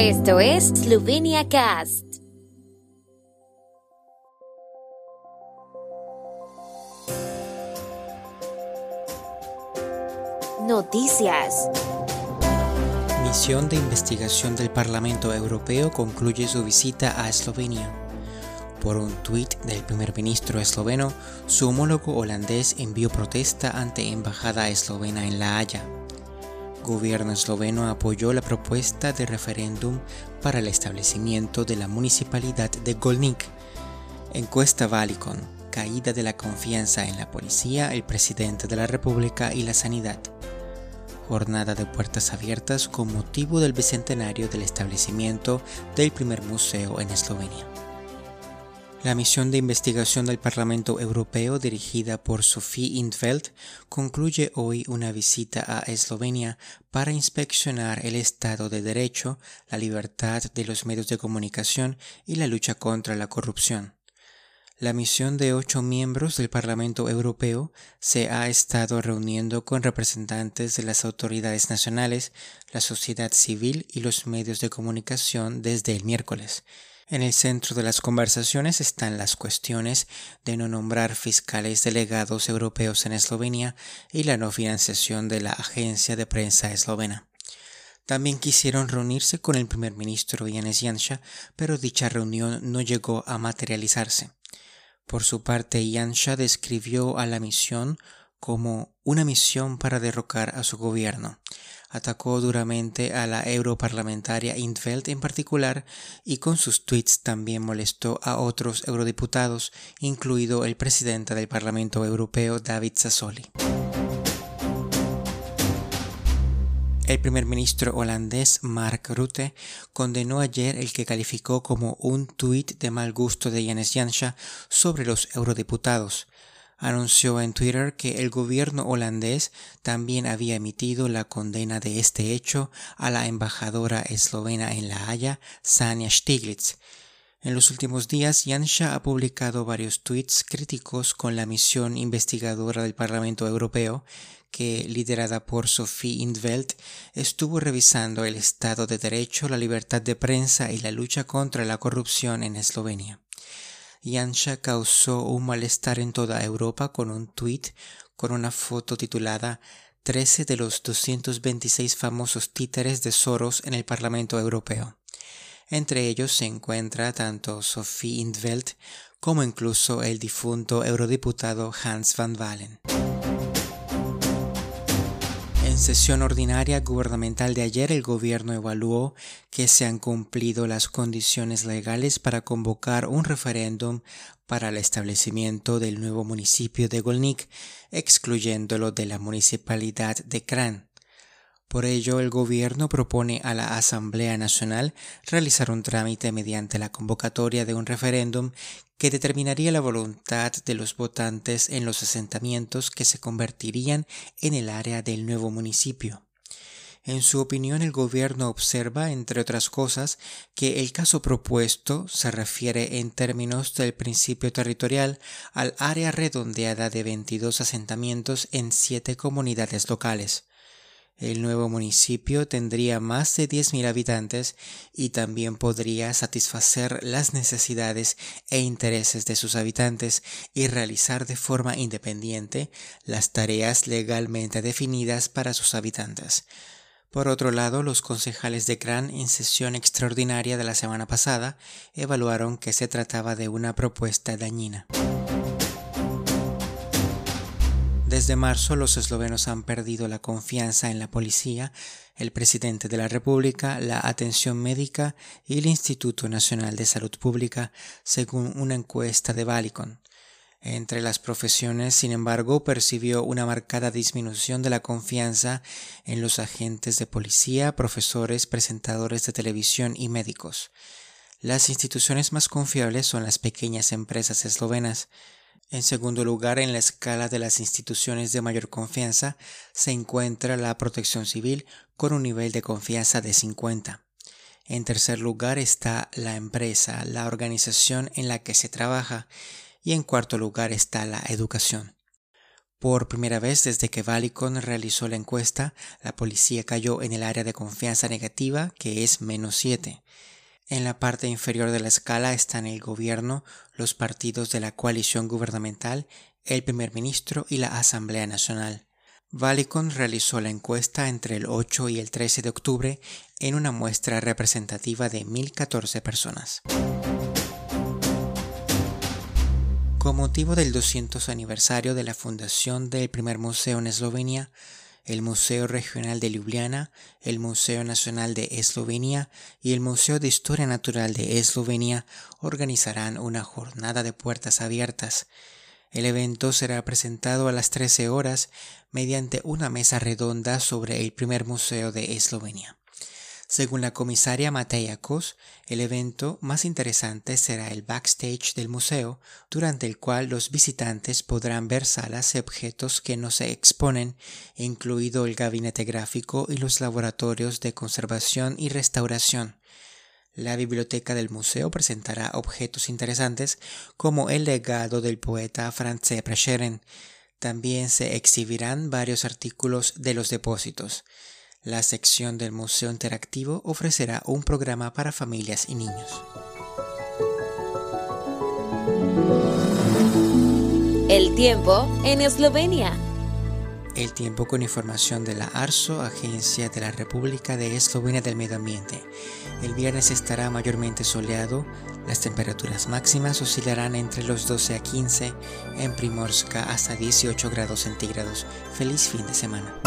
Esto es Slovenia Cast. Noticias. Misión de investigación del Parlamento Europeo concluye su visita a Eslovenia. Por un tuit del primer ministro esloveno, su homólogo holandés envió protesta ante embajada eslovena en La Haya. Gobierno esloveno apoyó la propuesta de referéndum para el establecimiento de la municipalidad de Golnik. Encuesta Valicon, caída de la confianza en la policía, el presidente de la República y la sanidad jornada de puertas abiertas con motivo del bicentenario del establecimiento del primer museo en Eslovenia. La misión de investigación del Parlamento Europeo dirigida por Sophie Intveld concluye hoy una visita a Eslovenia para inspeccionar el Estado de Derecho, la libertad de los medios de comunicación y la lucha contra la corrupción. La misión de ocho miembros del Parlamento Europeo se ha estado reuniendo con representantes de las autoridades nacionales, la sociedad civil y los medios de comunicación desde el miércoles. En el centro de las conversaciones están las cuestiones de no nombrar fiscales delegados europeos en Eslovenia y la no financiación de la agencia de prensa eslovena. También quisieron reunirse con el primer ministro Janez Janša, pero dicha reunión no llegó a materializarse. Por su parte, Yansha describió a la misión como una misión para derrocar a su gobierno. Atacó duramente a la europarlamentaria Intveld en particular y con sus tweets también molestó a otros eurodiputados, incluido el presidente del Parlamento Europeo David Sassoli. El primer ministro holandés Mark Rutte condenó ayer el que calificó como un tuit de mal gusto de Janez Janša sobre los eurodiputados. Anunció en Twitter que el gobierno holandés también había emitido la condena de este hecho a la embajadora eslovena en La Haya, Sanja Stiglitz. En los últimos días, Janša ha publicado varios tweets críticos con la misión investigadora del Parlamento Europeo que, liderada por Sophie Indveld, estuvo revisando el Estado de Derecho, la libertad de prensa y la lucha contra la corrupción en Eslovenia. Yansha causó un malestar en toda Europa con un tuit con una foto titulada 13 de los 226 famosos títeres de Soros en el Parlamento Europeo. Entre ellos se encuentra tanto Sophie Indveld como incluso el difunto eurodiputado Hans van Wallen. Sesión ordinaria gubernamental de ayer, el gobierno evaluó que se han cumplido las condiciones legales para convocar un referéndum para el establecimiento del nuevo municipio de Golnik, excluyéndolo de la municipalidad de Kran. Por ello, el Gobierno propone a la Asamblea Nacional realizar un trámite mediante la convocatoria de un referéndum que determinaría la voluntad de los votantes en los asentamientos que se convertirían en el área del nuevo municipio. En su opinión, el gobierno observa, entre otras cosas, que el caso propuesto se refiere en términos del principio territorial al área redondeada de 22 asentamientos en siete comunidades locales. El nuevo municipio tendría más de 10.000 habitantes y también podría satisfacer las necesidades e intereses de sus habitantes y realizar de forma independiente las tareas legalmente definidas para sus habitantes. Por otro lado, los concejales de CRAN en sesión extraordinaria de la semana pasada evaluaron que se trataba de una propuesta dañina. Desde marzo los eslovenos han perdido la confianza en la policía, el presidente de la República, la atención médica y el Instituto Nacional de Salud Pública, según una encuesta de Valicon. Entre las profesiones, sin embargo, percibió una marcada disminución de la confianza en los agentes de policía, profesores, presentadores de televisión y médicos. Las instituciones más confiables son las pequeñas empresas eslovenas, en segundo lugar, en la escala de las instituciones de mayor confianza se encuentra la protección civil con un nivel de confianza de 50. En tercer lugar está la empresa, la organización en la que se trabaja y en cuarto lugar está la educación. Por primera vez desde que Valicon realizó la encuesta, la policía cayó en el área de confianza negativa, que es menos 7. En la parte inferior de la escala están el gobierno, los partidos de la coalición gubernamental, el primer ministro y la Asamblea Nacional. Valicon realizó la encuesta entre el 8 y el 13 de octubre en una muestra representativa de 1.014 personas. Con motivo del 200 aniversario de la fundación del primer museo en Eslovenia, el Museo Regional de Ljubljana, el Museo Nacional de Eslovenia y el Museo de Historia Natural de Eslovenia organizarán una jornada de puertas abiertas. El evento será presentado a las 13 horas mediante una mesa redonda sobre el primer museo de Eslovenia. Según la comisaria Mateja Kos, el evento más interesante será el backstage del museo, durante el cual los visitantes podrán ver salas y objetos que no se exponen, incluido el gabinete gráfico y los laboratorios de conservación y restauración. La biblioteca del museo presentará objetos interesantes como el legado del poeta Franz Prešeren. También se exhibirán varios artículos de los depósitos. La sección del Museo Interactivo ofrecerá un programa para familias y niños. El tiempo en Eslovenia. El tiempo con información de la ARSO, Agencia de la República de Eslovenia del Medio Ambiente. El viernes estará mayormente soleado, las temperaturas máximas oscilarán entre los 12 a 15, en Primorska hasta 18 grados centígrados. Feliz fin de semana.